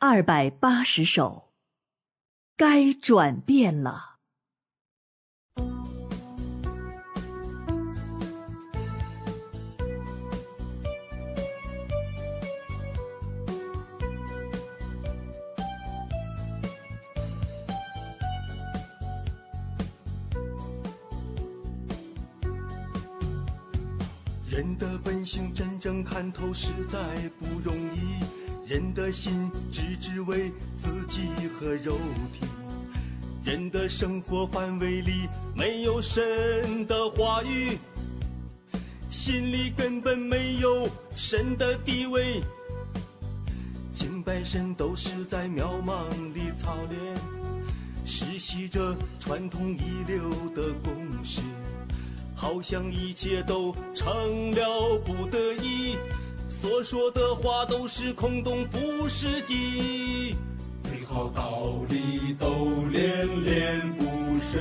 二百八十首，该转变了。人的本性真正看透，实在不容易。人的心只只为自己和肉体，人的生活范围里没有神的话语，心里根本没有神的地位，敬拜神都是在渺茫里操练，实习着传统遗留的公式，好像一切都成了不得已。所说的话都是空洞，不实际。美好道理都恋恋不舍，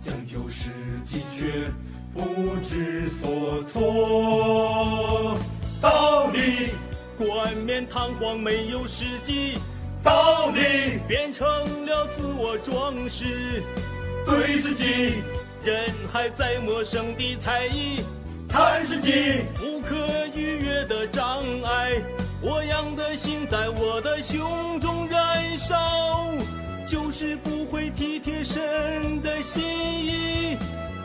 讲究实际却不知所措。道理冠冕堂皇，没有实际。道理变成了自我装饰，对自己人还在陌生的猜疑。看世界不可逾越的障碍，我养的心在我的胸中燃烧，就是不会体贴神的心意，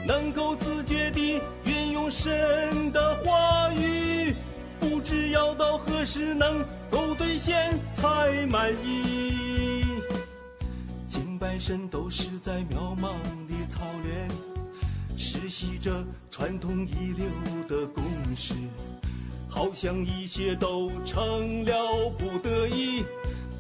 能够自觉地运用神的话语，不知要到何时能够兑现才满意。敬拜神都是在渺茫。学习着传统遗留的公式，好像一切都成了不得已，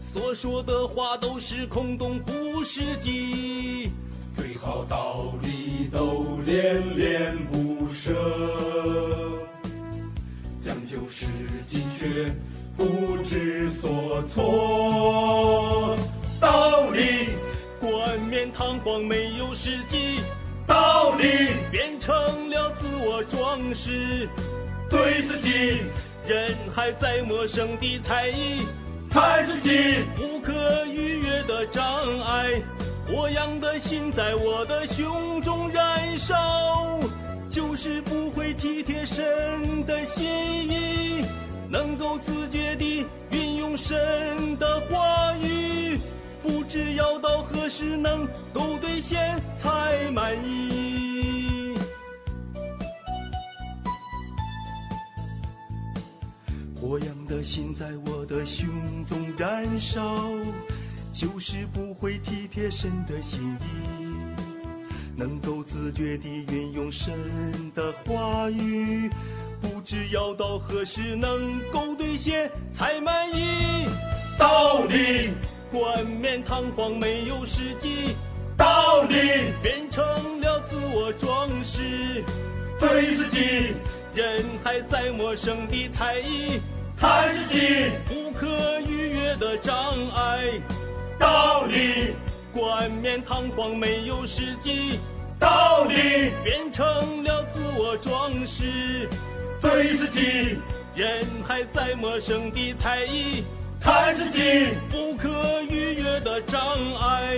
所说的话都是空洞不实际，对好道理都恋恋不舍，讲究实际却不知所措，道理冠冕堂皇没有实际。道理。变成了自我装饰，对自己人还在陌生的猜疑，看自己。不可逾越的障碍，火样的心在我的胸中燃烧，就是不会体贴神的心意，能够自觉地运用神的话知要到何时能够兑现才满意。火样的心在我的胸中燃烧，就是不会体贴神的心意，能够自觉地运用神的话语。不知要到何时能够兑现才满意。道理。冠冕堂皇没有实际，道理。变成了自我装饰，对自己。人还在陌生的猜疑，看自己。不可逾越的障碍，道理。冠冕堂皇没有实际，道理。变成了自我装饰，对自己。人还在陌生的猜疑。看自己不可逾越的障碍。